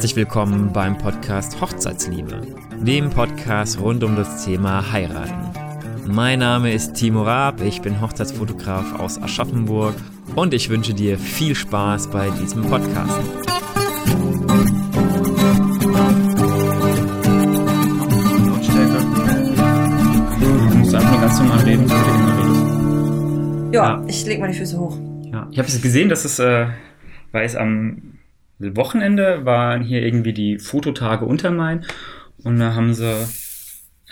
Herzlich willkommen beim Podcast Hochzeitsliebe, dem Podcast rund um das Thema Heiraten. Mein Name ist Timo Raab, ich bin Hochzeitsfotograf aus Aschaffenburg und ich wünsche dir viel Spaß bei diesem Podcast. Du musst einfach nur ganz normal reden, so wie du immer redest. Ja, ich leg mal die Füße hoch. Ja, ich habe es gesehen, dass es, äh, weil es am Wochenende waren hier irgendwie die Fototage Untermain und da haben sie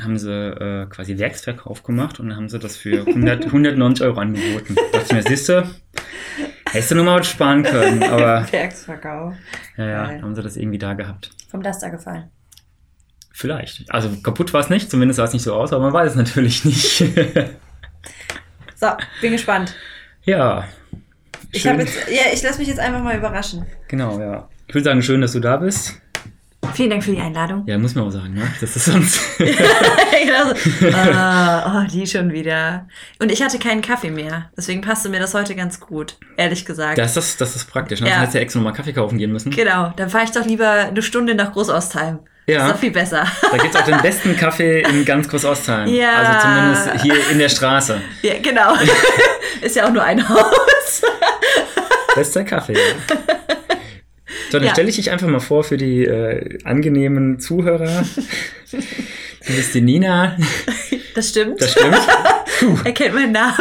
haben sie äh, quasi Werksverkauf gemacht und dann haben sie das für 100, 190 Euro angeboten. Da dachte ich mir, siehst du, hättest du noch mal was sparen können, aber Werksverkauf. ja, ja, Geil. haben sie das irgendwie da gehabt. Vom Laster gefallen. Vielleicht. Also kaputt war es nicht, zumindest sah es nicht so aus, aber man weiß es natürlich nicht. So, bin gespannt. ja. Ich habe jetzt, ja, ich lasse mich jetzt einfach mal überraschen. Genau, ja. Ich würde sagen, schön, dass du da bist. Vielen Dank für die Einladung. Ja, muss man auch sagen, ne? Das ist sonst. genau so. Ah, oh, die schon wieder. Und ich hatte keinen Kaffee mehr. Deswegen passte mir das heute ganz gut, ehrlich gesagt. das, ist, das ist praktisch. Ne? Ja. Dann hättest du ja extra nochmal Kaffee kaufen gehen müssen. genau, dann fahre ich doch lieber eine Stunde nach Großostheim. Ja. Ist doch viel besser. Da gibt's auch den besten Kaffee in ganz Groß-Ostheim. Ja. Also zumindest hier in der Straße. ja, genau. Ist ja auch nur ein Haus. Bester Kaffee. So, dann Ja. stelle ich dich einfach mal vor für die äh, angenehmen Zuhörer. Du bist die Nina. Das stimmt. Das stimmt. er kennt meinen Namen.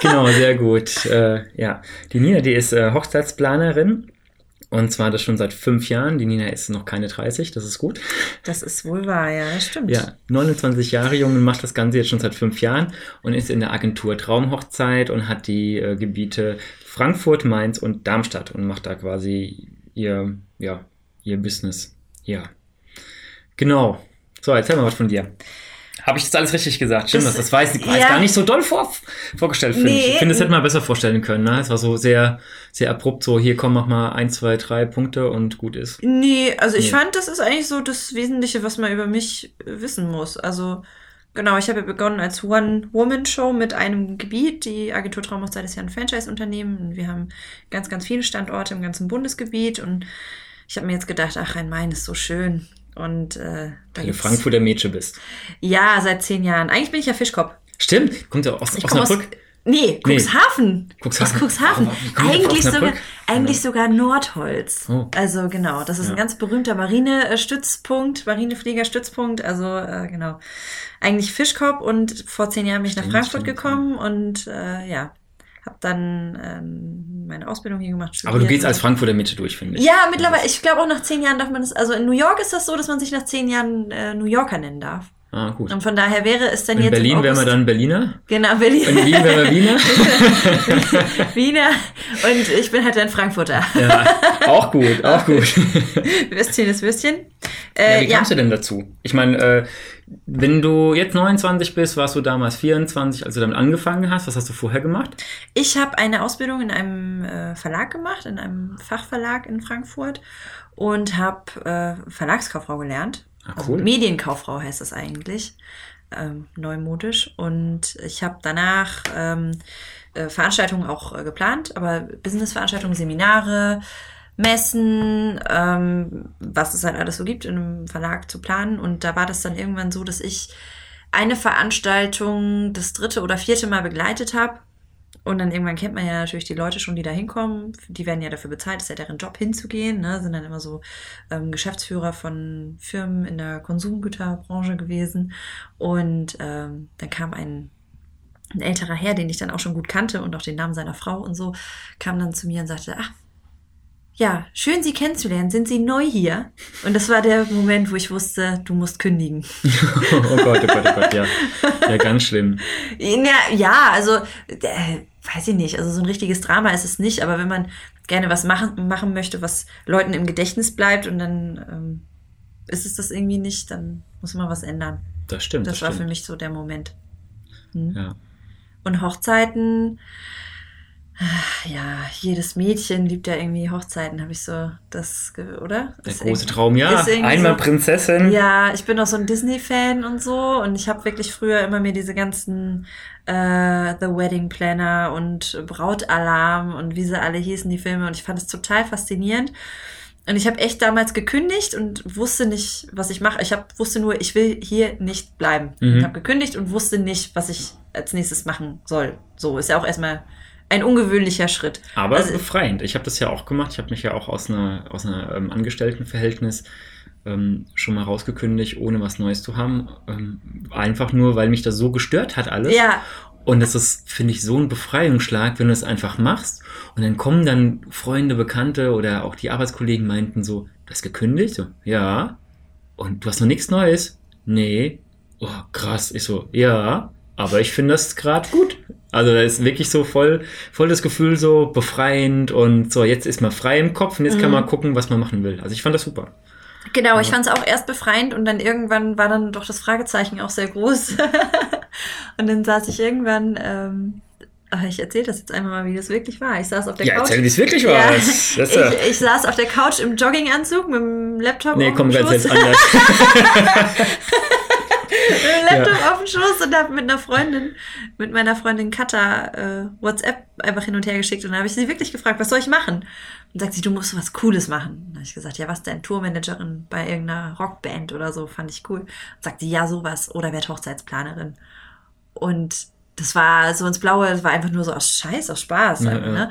Genau, sehr gut. Äh, ja, die Nina, die ist äh, Hochzeitsplanerin. Und zwar das schon seit fünf Jahren. Die Nina ist noch keine 30, das ist gut. Das ist wohl wahr, ja, das stimmt. Ja, 29 Jahre jung und macht das Ganze jetzt schon seit fünf Jahren und ist in der Agentur Traumhochzeit und hat die äh, Gebiete Frankfurt, Mainz und Darmstadt und macht da quasi ihr, ja, ihr Business. Ja. Genau. So, erzähl mal was von dir. Habe ich das alles richtig gesagt? Stimmt das? Das- Das war jetzt ja. gar nicht so doll vor, vorgestellt, finde ich. Nee. Ich finde, das hätte man besser vorstellen können. Ne? Es war so sehr, sehr abrupt, so hier komm, mach mal ein, zwei, drei Punkte und gut ist. Nee, also ich Nee. fand, das ist eigentlich so das Wesentliche, was man über mich wissen muss. Also, genau, ich habe ja begonnen als One-Woman-Show mit einem Gebiet. Die Agentur Traumhochzeit ist ja ein Franchise-Unternehmen. Wir haben ganz, ganz viele Standorte im ganzen Bundesgebiet. Und ich habe mir jetzt gedacht, ach, Rhein-Main ist so schön. Und äh, da Weil du Frankfurter Mädchen bist. Ja, seit zehn Jahren. Eigentlich bin ich ja Fischkopf. Stimmt, kommt ja aus Ich komme aus. Osnabrück. Nee, Cuxhaven. Cuxhaven. Aus Cuxhaven. Auf Eigentlich sogar, Osnabrück? eigentlich sogar Nordholz. Oh. Also genau, das ist Ja. ein ganz berühmter Marinestützpunkt, Marinefliegerstützpunkt. Also äh, genau, eigentlich Fischkopf und vor zehn Jahren bin ich nach Frankfurt gekommen und äh, ja, habe dann ähm, meine Ausbildung hier gemacht. Aber du studiert gehst als Frankfurter Mitte durch, finde ich. Ja, mittlerweile. Ich glaube auch nach zehn Jahren darf man das. Also in New York ist das so, dass man sich nach zehn Jahren äh, New Yorker nennen darf. Ah, gut. Und von daher wäre es dann In jetzt. Berlin wären wir dann Berliner. Genau, Berlin. In Wien wären wir Wiener. Wiener und ich bin halt ein Frankfurter. Ja, auch gut, auch gut. Würstchen ist Würstchen. Ja, Äh, wie ja, kamst du denn dazu? Ich meine, äh, wenn du jetzt 29 bist, warst du damals 24, als du damit angefangen hast. Was hast du vorher gemacht? ich habe eine Ausbildung in einem äh, Verlag gemacht, in einem Fachverlag in Frankfurt und habe äh, Verlagskauffrau gelernt. Ah, Also cool. Medienkauffrau heißt das eigentlich, ähm, neumodisch. Und ich habe danach ähm, äh, Veranstaltungen auch äh, geplant, aber Businessveranstaltungen, Seminare, Messen, ähm, was es halt alles so gibt in einem Verlag zu planen. Und da war das dann irgendwann so, dass ich eine Veranstaltung das dritte oder vierte Mal begleitet habe. Und dann irgendwann kennt man ja natürlich die Leute schon, die da hinkommen. Die werden ja dafür bezahlt, ist ja deren Job hinzugehen. Ne? Sind dann immer so ähm, Geschäftsführer von Firmen in der Konsumgüterbranche gewesen. Und ähm, dann kam ein, ein älterer Herr, den ich dann auch schon gut kannte und auch den Namen seiner Frau und so, kam dann zu mir und sagte, ach, ja, schön Sie kennenzulernen. Sind Sie neu hier? Und das war der Moment, wo ich wusste, du musst kündigen. oh Gott, oh Gott, oh Gott, ja. Ja, ganz schlimm. Ja, ja also äh, weiß ich nicht. Also so ein richtiges Drama ist es nicht, aber wenn man gerne was machen, machen möchte, was Leuten im Gedächtnis bleibt und dann ähm, ist es das irgendwie nicht, dann muss man was ändern. Das stimmt. Das, Das, war für stimmt. mich so der Moment. Hm. Ja. Und Hochzeiten, ah, ja, jedes Mädchen liebt ja irgendwie Hochzeiten, habe ich so das, oder? Der Ist große Traum, ja. Einmal so- Prinzessin. Ja, ich bin auch so ein Disney-Fan und so und ich habe wirklich früher immer mir diese ganzen äh, The Wedding Planner und Brautalarm und wie sie alle hießen, die Filme und ich fand es total faszinierend. Und ich habe echt damals gekündigt und wusste nicht, was ich mache. Ich hab, wusste nur, ich will hier nicht bleiben. Mhm. Ich habe gekündigt und wusste nicht, was ich als nächstes machen soll. So ist ja auch erstmal ein ungewöhnlicher Schritt. Aber Also- befreiend. Ich habe das ja auch gemacht. Ich habe mich ja auch aus einer, aus einer ähm, Angestelltenverhältnis ähm, schon mal rausgekündigt, ohne was Neues zu haben. Ähm, einfach nur, weil mich das so gestört hat alles. Ja, Und das ist, finde ich, so ein Befreiungsschlag, wenn du es einfach machst. Und dann kommen dann Freunde, Bekannte oder auch die Arbeitskollegen meinten so, du hast gekündigt? So, ja. Und du hast noch nichts Neues? Nee. Oh, krass. Ich so, ja. Aber ich finde das gerade gut. Also da ist wirklich so voll, voll das Gefühl so befreiend und so, jetzt ist man frei im Kopf und jetzt kann Mhm. man gucken, was man machen will. Also ich fand das super. Genau, ich fand es auch erst befreiend und dann irgendwann war dann doch das Fragezeichen auch sehr groß. und dann saß ich irgendwann, ähm, ach, ich erzähle das jetzt einmal mal, wie das wirklich war. Ich saß auf der Ja, Couch. erzähl, wie es wirklich war. Ja. Das, das ist ja, ich, ich saß auf der Couch im Jogginganzug mit dem Laptop nee, komm, ganz jetzt anders. dem Schoß und habe mit einer Freundin, mit meiner Freundin Katha, äh, WhatsApp einfach hin und her geschickt und dann habe ich sie wirklich gefragt, was soll ich machen? Und sagt sie, du musst was Cooles machen. Dann habe ich gesagt, ja, was denn? Tourmanagerin bei irgendeiner Rockband oder so, fand ich cool. Und sagt sie, ja, sowas. Oder werd Hochzeitsplanerin. Und das war so ins Blaue, das war einfach nur so aus Scheiß, aus Spaß. Ja, halt, ja. Ne?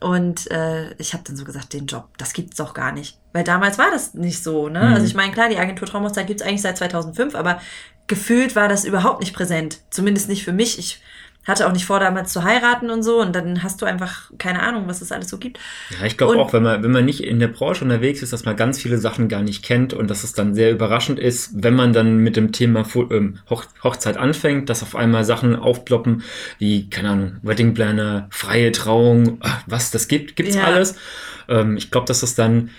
Und äh, ich habe dann so gesagt, den Job, das gibt's doch gar nicht. Weil damals war das nicht so. Ne? Mhm. Also ich meine, klar, die Agentur Traumhochzeit gibt's eigentlich seit 2005, aber gefühlt war das überhaupt nicht präsent. Zumindest nicht für mich. Ich hatte auch nicht vor, damals zu heiraten und so. Und dann hast du einfach keine Ahnung, was es alles so gibt. Ja, ich glaube auch, wenn man, wenn man nicht in der Branche unterwegs ist, dass man ganz viele Sachen gar nicht kennt und dass es dann sehr überraschend ist, wenn man dann mit dem Thema ähm, Hoch Hochzeit anfängt, dass auf einmal Sachen aufploppen, wie, keine Ahnung, Wedding Planner, freie Trauung, ach, was das gibt, gibt's Ja. alles. Ähm, ich glaube, dass das dann,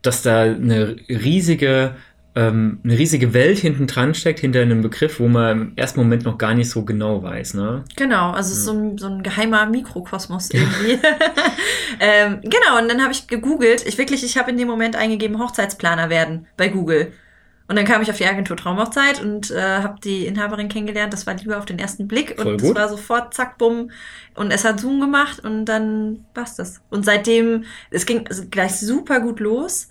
dass da eine riesige ähm, eine riesige Welt hinten dran steckt, hinter einem Begriff, wo man im ersten Moment noch gar nicht so genau weiß, ne? Genau, also es ist so ein, so ein geheimer Mikrokosmos irgendwie. ähm, genau, und dann habe ich gegoogelt. Ich wirklich, ich habe in dem Moment eingegeben, Hochzeitsplaner werden bei Google. Und dann kam ich auf die Agentur Traumhochzeit und äh, habe die Inhaberin kennengelernt. Das war Liebe auf den ersten Blick. Und es war sofort zack, bumm. Und es hat Zoom gemacht und dann war's das. Und seitdem, es ging gleich super gut los.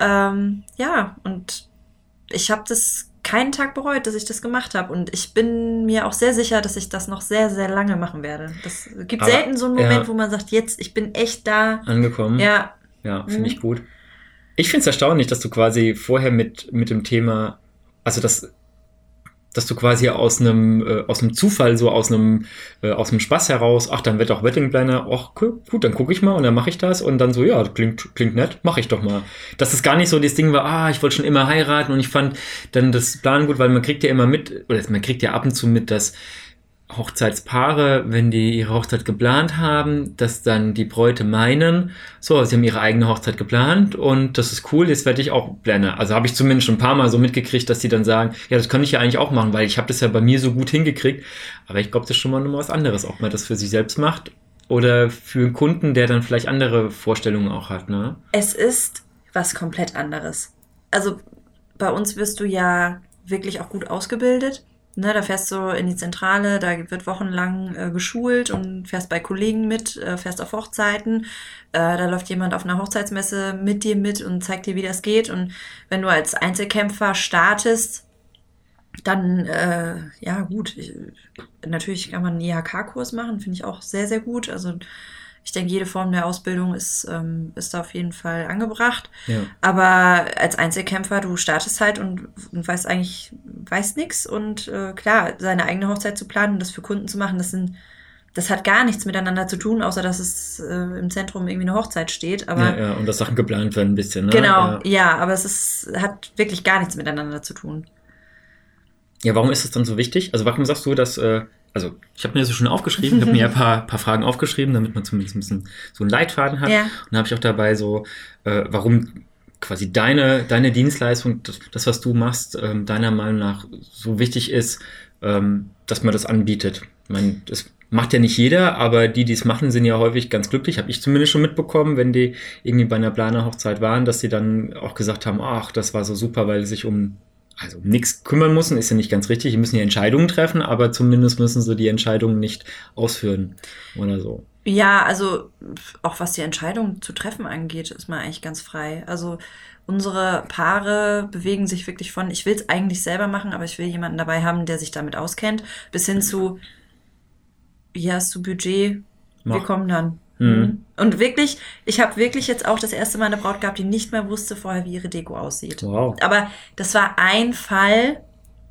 Ähm, ja, und ich habe das keinen Tag bereut, dass ich das gemacht habe. Und ich bin mir auch sehr sicher, dass ich das noch sehr, sehr lange machen werde. Das gibt Aber, selten so einen Moment, ja. wo man sagt, jetzt, ich bin echt da. Angekommen. Ja, Ja, finde Mhm. ich gut. Ich finde es erstaunlich, dass du quasi vorher mit, mit dem Thema, also dass, dass du quasi aus einem, äh, aus einem Zufall, so aus einem, äh, aus einem Spaß heraus, ach, dann wird auch Wedding Planner, ach, gut, dann gucke ich mal und dann mache ich das und dann so, ja, klingt, klingt nett, mache ich doch mal. Dass es gar nicht so das Ding war, ah, ich wollte schon immer heiraten und ich fand dann das Plan gut, weil man kriegt ja immer mit, oder man kriegt ja ab und zu mit, dass Hochzeitspaare, wenn die ihre Hochzeit geplant haben, dass dann die Bräute meinen, so, sie haben ihre eigene Hochzeit geplant und das ist cool, jetzt werde ich auch Planner. Also habe ich zumindest schon ein paar Mal so mitgekriegt, dass die dann sagen, ja, das kann ich ja eigentlich auch machen, weil ich habe das ja bei mir so gut hingekriegt. Aber ich glaube, das ist schon mal noch mal was anderes, ob man das für sich selbst macht oder für einen Kunden, der dann vielleicht andere Vorstellungen auch hat, ne? es ist was komplett anderes. Also bei uns wirst du ja wirklich auch gut ausgebildet. Ne, da fährst du in die Zentrale, da wird wochenlang äh, geschult und fährst bei Kollegen mit, äh, fährst auf Hochzeiten. Äh, da läuft jemand auf einer Hochzeitsmesse mit dir mit und zeigt dir, wie das geht. Und wenn du als Einzelkämpfer startest, dann, äh, ja gut, ich, natürlich kann man einen IHK-Kurs machen, finde ich auch sehr, sehr gut. Also ich denke, jede Form der Ausbildung ist, ähm, ist da auf jeden Fall angebracht. Ja. Aber als Einzelkämpfer, du startest halt und, und weißt eigentlich, weißt nix. Und äh, klar, seine eigene Hochzeit zu planen und das für Kunden zu machen, das sind, das hat gar nichts miteinander zu tun, außer dass es äh, im Zentrum irgendwie eine Hochzeit steht. Aber ja, ja, und dass Sachen geplant werden ein bisschen, ne? genau, Ja. ja. aber es ist, hat wirklich gar nichts miteinander zu tun. Ja, warum ist es dann so wichtig? Also warum sagst du, dass, äh, also ich habe mir das schon aufgeschrieben, ich habe mir ein paar, paar Fragen aufgeschrieben, damit man zumindest ein bisschen so einen Leitfaden hat. Ja. Und da habe ich auch dabei so, äh, warum quasi deine, deine Dienstleistung, das, das was du machst, ähm, deiner Meinung nach so wichtig ist, ähm, dass man das anbietet. Ich meine, das macht ja nicht jeder, aber die, die es machen, sind ja häufig ganz glücklich. Habe ich zumindest schon mitbekommen, wenn die irgendwie bei einer Planerhochzeit waren, dass sie dann auch gesagt haben, ach, das war so super, weil sie sich um also um nichts kümmern müssen, ist ja nicht ganz richtig. Die müssen ja Entscheidungen treffen, aber zumindest müssen sie die Entscheidungen nicht ausführen oder so. Ja, also auch was die Entscheidung zu treffen angeht, ist man eigentlich ganz frei. Also unsere Paare bewegen sich wirklich von, ich will es eigentlich selber machen, aber ich will jemanden dabei haben, der sich damit auskennt, bis hin zu, hier hast du Budget, Mach. wir kommen dann. Mhm. Und wirklich, ich habe wirklich jetzt auch das erste Mal eine Braut gehabt, die nicht mehr wusste vorher, wie ihre Deko aussieht. Wow. Aber das war ein Fall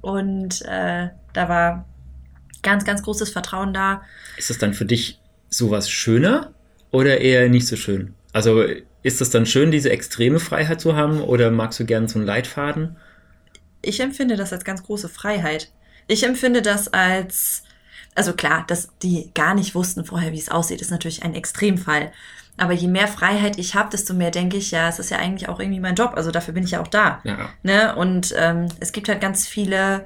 und äh, da war ganz, ganz großes Vertrauen da. Ist das dann für dich sowas schöner oder eher nicht so schön? Also ist es dann schön, diese extreme Freiheit zu haben oder magst du gerne so einen Leitfaden? Ich empfinde das als ganz große Freiheit. Ich empfinde das als, also klar, dass die gar nicht wussten vorher, wie es aussieht, ist natürlich ein Extremfall. Aber je mehr Freiheit ich habe, desto mehr denke ich, ja, es ist ja eigentlich auch irgendwie mein Job. Also dafür bin ich ja auch da. Ja. Ne? Und ähm, es gibt halt ganz viele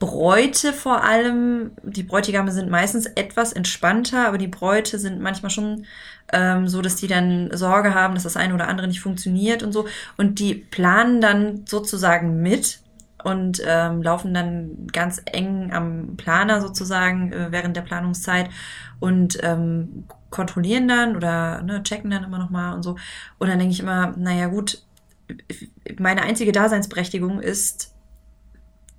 Bräute vor allem. Die Bräutigame sind meistens etwas entspannter, aber die Bräute sind manchmal schon ähm, so, dass die dann Sorge haben, dass das eine oder andere nicht funktioniert und so. Und die planen dann sozusagen mit und ähm, laufen dann ganz eng am Planer sozusagen äh, während der Planungszeit und ähm, kontrollieren dann oder ne, checken dann immer nochmal und so. Und dann denke ich immer, naja gut, meine einzige Daseinsberechtigung ist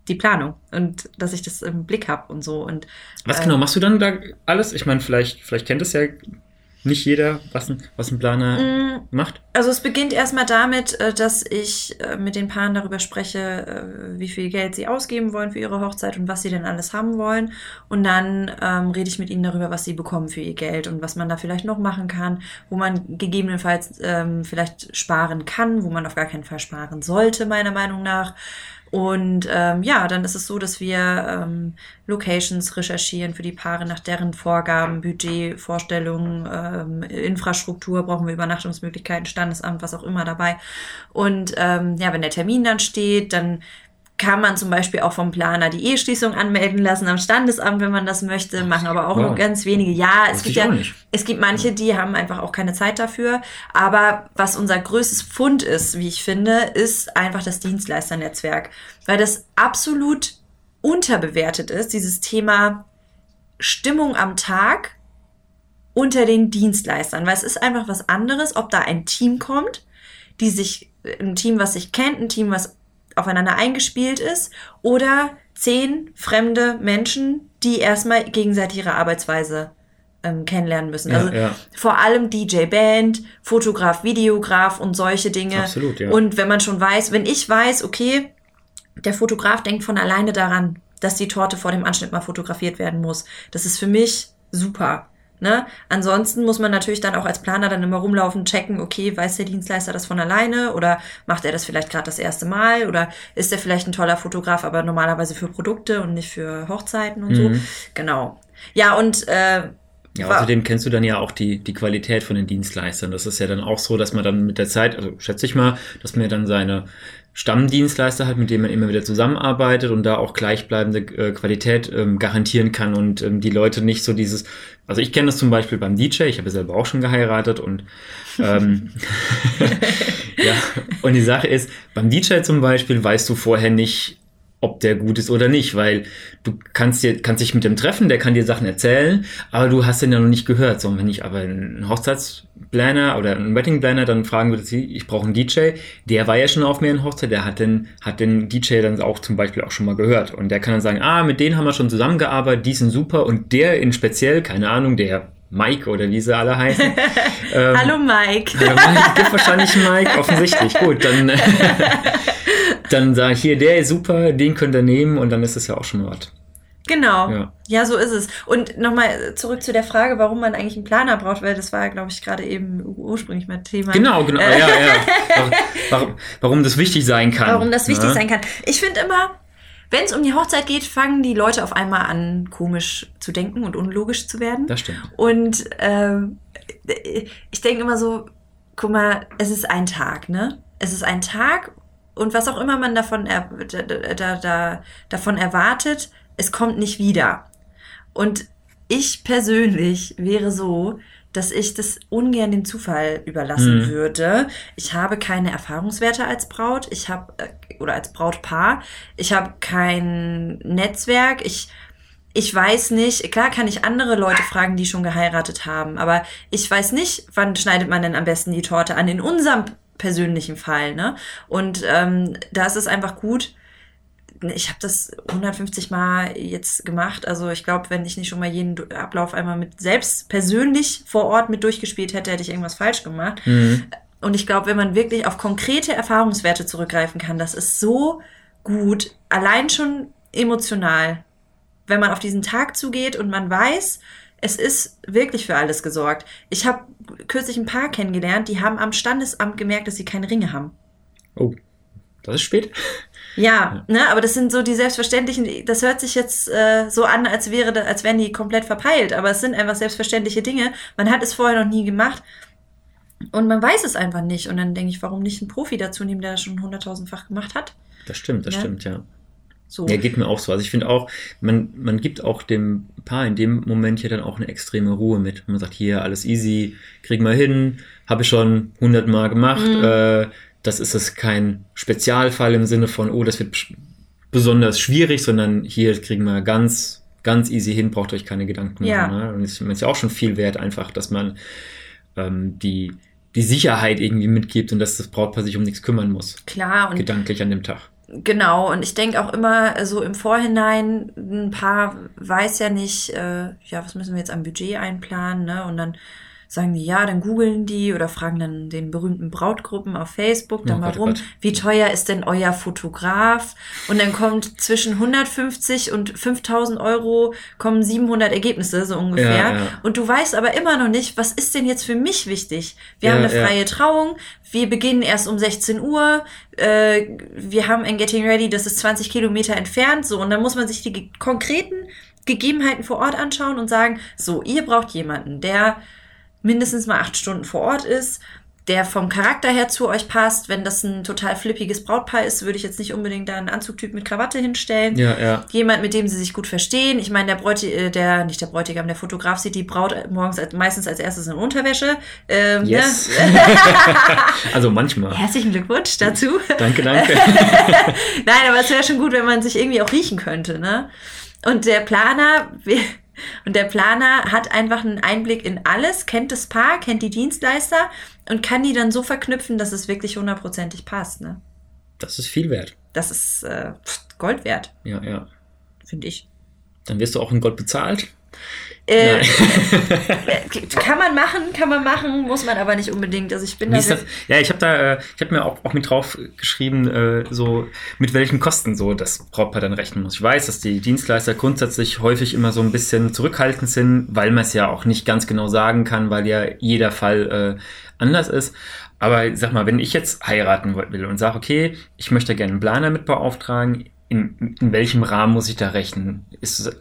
die Planung und dass ich das im Blick habe und so. Und, Was genau machst du dann da alles? Ich meine, vielleicht, vielleicht kennt es ja nicht jeder, was ein, was ein Planer mm, macht? Also es beginnt erstmal damit, äh, dass ich äh, mit den Paaren darüber spreche, äh, wie viel Geld sie ausgeben wollen für ihre Hochzeit und was sie denn alles haben wollen. Und dann ähm, rede ich mit ihnen darüber, was sie bekommen für ihr Geld und was man da vielleicht noch machen kann, wo man gegebenenfalls ähm, vielleicht sparen kann, wo man auf gar keinen Fall sparen sollte, meiner Meinung nach. Und ähm, ja, dann ist es so, dass wir ähm, Locations recherchieren für die Paare nach deren Vorgaben, Budget, Vorstellungen, ähm, Infrastruktur, brauchen wir Übernachtungsmöglichkeiten, Standesamt, was auch immer dabei. Und ähm, ja, wenn der Termin dann steht, dann kann man zum Beispiel auch vom Planer die Eheschließung anmelden lassen am Standesamt, wenn man das möchte, machen aber auch wow. nur ganz wenige. Ja, es gibt ja, es gibt manche, die haben einfach auch keine Zeit dafür. Aber was unser größtes Fund ist, wie ich finde, ist einfach das Dienstleisternetzwerk, weil das absolut unterbewertet ist, dieses Thema Stimmung am Tag unter den Dienstleistern, weil es ist einfach was anderes, ob da ein Team kommt, die sich, ein Team, was sich kennt, ein Team, was aufeinander eingespielt ist oder zehn fremde Menschen, die erstmal gegenseitig ihre Arbeitsweise ähm, kennenlernen müssen. Ja, also ja. vor allem DJ Band, Fotograf, Videograf und solche Dinge. Absolut, ja. Und wenn man schon weiß, wenn ich weiß, okay, der Fotograf denkt von alleine daran, dass die Torte vor dem Anschnitt mal fotografiert werden muss. Das ist für mich super. Ne? Ansonsten muss man natürlich dann auch als Planer dann immer rumlaufen, checken, okay, weiß der Dienstleister das von alleine oder macht er das vielleicht gerade das erste Mal oder ist er vielleicht ein toller Fotograf, aber normalerweise für Produkte und nicht für Hochzeiten und mhm. so. Genau. Ja, und äh, ja, außerdem kennst du dann ja auch die, die Qualität von den Dienstleistern. Das ist ja dann auch so, dass man dann mit der Zeit, also schätze ich mal, dass man dann seine Stammdienstleister hat, mit dem man immer wieder zusammenarbeitet und da auch gleichbleibende äh, Qualität ähm, garantieren kann und ähm, die Leute nicht so dieses, also ich kenne das zum Beispiel beim DJ, ich habe selber auch schon geheiratet und ähm, ja, und die Sache ist, beim DJ zum Beispiel weißt du vorher nicht, ob der gut ist oder nicht, weil du kannst dir, kannst dich mit dem treffen, der kann dir Sachen erzählen, aber du hast den ja noch nicht gehört. So, und wenn ich aber einen Hochzeitsplaner oder einen Weddingplaner dann fragen würde, ich brauche einen DJ, der war ja schon auf mir in Hochzeit, der hat den, hat den DJ dann auch zum Beispiel auch schon mal gehört. Und der kann dann sagen, ah, mit denen haben wir schon zusammengearbeitet, die sind super und der in speziell, keine Ahnung, der Mike oder wie sie alle heißen. ähm, hallo Mike. Hallo Mike, gibt wahrscheinlich Mike, offensichtlich. Gut, dann dann sage ich hier, der ist super, den könnt ihr nehmen und dann ist es ja auch schon was. Genau. Ja. ja. so ist es. Und nochmal zurück zu der Frage, warum man eigentlich einen Planer braucht, weil das war, glaube ich, gerade eben ursprünglich mein Thema. Genau, genau. ja, ja. Warum, warum, das wichtig sein kann. Warum das wichtig ja. sein kann. Ich finde immer, wenn es um die Hochzeit geht, fangen die Leute auf einmal an, komisch zu denken und unlogisch zu werden. Das stimmt. Und äh, ich denke immer so, guck mal, es ist ein Tag, ne? Es ist ein Tag und was auch immer man davon, er, da, da, davon erwartet, es kommt nicht wieder. Und ich persönlich wäre so, dass ich das ungern dem Zufall überlassen mhm. würde. Ich habe keine Erfahrungswerte als Braut, ich habe äh, oder als Brautpaar, ich habe kein Netzwerk, ich ich weiß nicht, klar kann ich andere Leute fragen, die schon geheiratet haben, aber ich weiß nicht, wann schneidet man denn am besten die Torte an, in unserem persönlichen Fall, ne? Und ähm, da ist es einfach gut, ich habe das 150 Mal jetzt gemacht. Also ich glaube, wenn ich nicht schon mal jeden Ablauf einmal mit selbst persönlich vor Ort mit durchgespielt hätte, hätte ich irgendwas falsch gemacht. Mhm. Und ich glaube, wenn man wirklich auf konkrete Erfahrungswerte zurückgreifen kann, das ist so gut, allein schon emotional, wenn man auf diesen Tag zugeht und man weiß, es ist wirklich für alles gesorgt. Ich habe kürzlich ein Paar kennengelernt, die haben am Standesamt gemerkt, dass sie keine Ringe haben. Oh, das ist spät. Ja, ja, ne, aber das sind so die selbstverständlichen, das hört sich jetzt äh, so an, als wäre, als wären die komplett verpeilt, aber es sind einfach selbstverständliche Dinge. Man hat es vorher noch nie gemacht und man weiß es einfach nicht. Und dann denke ich, warum nicht einen Profi dazu nehmen, der das schon hunderttausendfach gemacht hat? Das stimmt, das ja? stimmt, ja. So. Ja, geht mir auch so. Also ich finde auch, man, man gibt auch dem Paar in dem Moment hier dann auch eine extreme Ruhe mit. Man sagt, hier, alles easy, kriegen wir hin, habe ich schon hundertmal gemacht, mhm. äh, das ist es kein Spezialfall im Sinne von, oh, das wird besonders schwierig, sondern hier kriegen wir ganz, ganz easy hin, braucht euch keine Gedanken ja. machen. Ne? Und es ist ja auch schon viel wert, einfach, dass man ähm, die, die Sicherheit irgendwie mitgibt und dass das Brautpaar sich um nichts kümmern muss. Klar. Und gedanklich an dem Tag. Genau, und ich denke auch immer so im Vorhinein, ein Paar weiß ja nicht, äh, ja, was müssen wir jetzt am Budget einplanen, ne? Und dann sagen die ja, dann googeln die oder fragen dann den berühmten Brautgruppen auf Facebook dann oh, mal Gott, oh rum, Gott. wie teuer ist denn euer Fotograf? Und dann kommt zwischen 150 und 5000 Euro kommen 700 Ergebnisse so ungefähr. Ja, ja. Und du weißt aber immer noch nicht, was ist denn jetzt für mich wichtig? Wir ja, haben eine freie Trauung, wir beginnen erst um 16 Uhr, äh, wir haben ein Getting Ready, das ist 20 Kilometer entfernt, so und dann muss man sich die konkreten Gegebenheiten vor Ort anschauen und sagen, so, ihr braucht jemanden, der mindestens mal acht Stunden vor Ort ist, der vom Charakter her zu euch passt. Wenn das ein total flippiges Brautpaar ist, würde ich jetzt nicht unbedingt da einen Anzugtyp mit Krawatte hinstellen. Ja, ja. Jemand, mit dem sie sich gut verstehen. Ich meine, der Bräutigam, äh, der, nicht der Bräutigam, der Fotograf sieht die Braut morgens als, meistens als erstes in Unterwäsche. Ähm, ne? yes. Ne? also manchmal. Herzlichen Glückwunsch dazu. danke, danke. Nein, aber es wäre schon gut, wenn man sich irgendwie auch riechen könnte, ne? Und der Planer, und der Planer hat einfach einen Einblick in alles, kennt das Paar, kennt die Dienstleister und kann die dann so verknüpfen, dass es wirklich hundertprozentig passt. Ne? Das ist viel wert. Das ist äh, Gold wert. Ja, ja. Finde ich. Dann wirst du auch in Gold bezahlt. Äh, kann man machen, kann man machen, muss man aber nicht unbedingt. Also ich bin da das, Ja, ich habe da, äh, ich habe mir auch, auch mit drauf geschrieben, äh, so mit welchen Kosten so das Brautpaar dann rechnen muss. Ich weiß, dass die Dienstleister grundsätzlich häufig immer so ein bisschen zurückhaltend sind, weil man es ja auch nicht ganz genau sagen kann, weil ja jeder Fall äh, anders ist. Aber sag mal, wenn ich jetzt heiraten will und sage, okay, ich möchte gerne einen Planer mit beauftragen, in, in welchem Rahmen muss ich da rechnen? Ist